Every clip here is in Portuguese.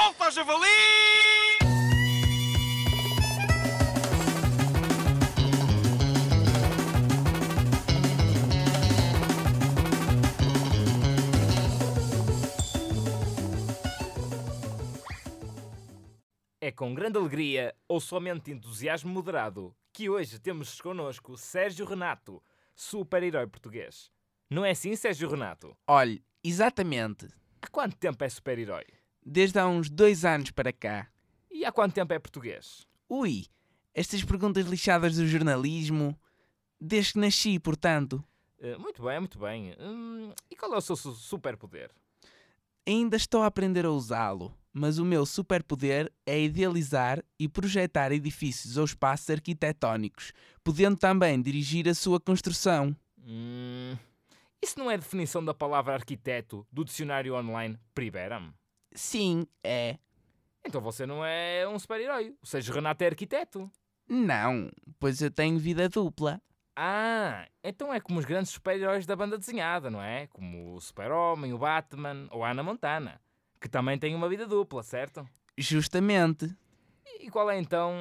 Solta, javali! É com grande alegria ou somente entusiasmo moderado que hoje temos connosco Sérgio Renato, super-herói português. Não é assim, Sérgio Renato? Olhe, exatamente. Há quanto tempo é super-herói? Desde há uns dois anos para cá. E há quanto tempo é português? Ui, estas perguntas lixadas do jornalismo. Desde que nasci, portanto. Eh, muito bem, muito bem. Hum, e qual é o seu su- superpoder? Ainda estou a aprender a usá-lo, mas o meu superpoder é idealizar e projetar edifícios ou espaços arquitetónicos, podendo também dirigir a sua construção. Hum, isso não é a definição da palavra arquiteto do dicionário online Priberam? Sim, é. Então você não é um super-herói. O Sérgio Renato é arquiteto. Não, pois eu tenho vida dupla. Ah, então é como os grandes super-heróis da banda desenhada, não é? Como o Super-Homem, o Batman ou a Ana Montana, que também têm uma vida dupla, certo? Justamente. E qual é então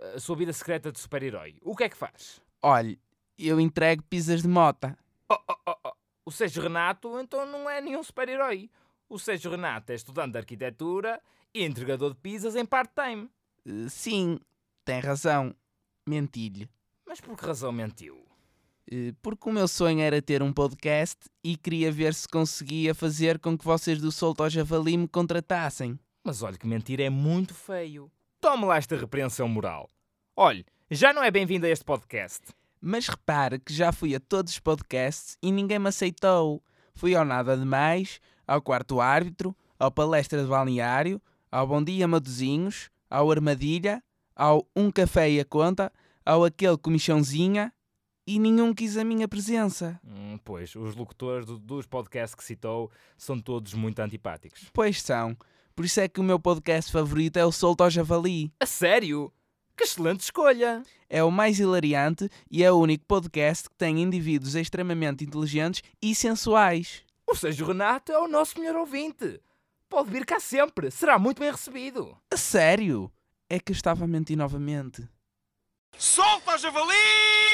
eh, a sua vida secreta de super-herói? O que é que faz? Olhe, eu entrego pizzas de mota. Oh, oh, oh, oh. O Sérgio Renato então não é nenhum super-herói. O Sérgio Renato é estudante de arquitetura e entregador de pizzas em part-time. Eh, Sim, tem razão. Mentilho. Mas por que razão mentiu? Eh, Porque o meu sonho era ter um podcast e queria ver se conseguia fazer com que vocês do Solto ao Javali me contratassem. Mas olha que mentir é muito feio. Tome lá esta repreensão moral. Olhe, já não é bem-vindo a este podcast. Mas repare que já fui a todos os podcasts e ninguém me aceitou. Fui ao Nada Demais, ao Quarto Árbitro, ao Palestra de Balneário, ao Bom Dia Maduzinhos, ao Armadilha, ao Um Café e a Conta, ao Aquele Comichãozinha e nenhum quis a minha presença. Hum, pois, os locutores do- dos podcasts que citou são todos muito antipáticos. Pois são. Por isso é que o meu podcast favorito é o Solto ao Javali. A sério? Que excelente escolha! É o mais hilariante e é o único podcast que tem indivíduos extremamente inteligentes e sensuais. O Sérgio Renato é o nosso melhor ouvinte. Pode vir cá sempre, será muito bem recebido. A sério? É que eu estava a mentir novamente. Solta, javali!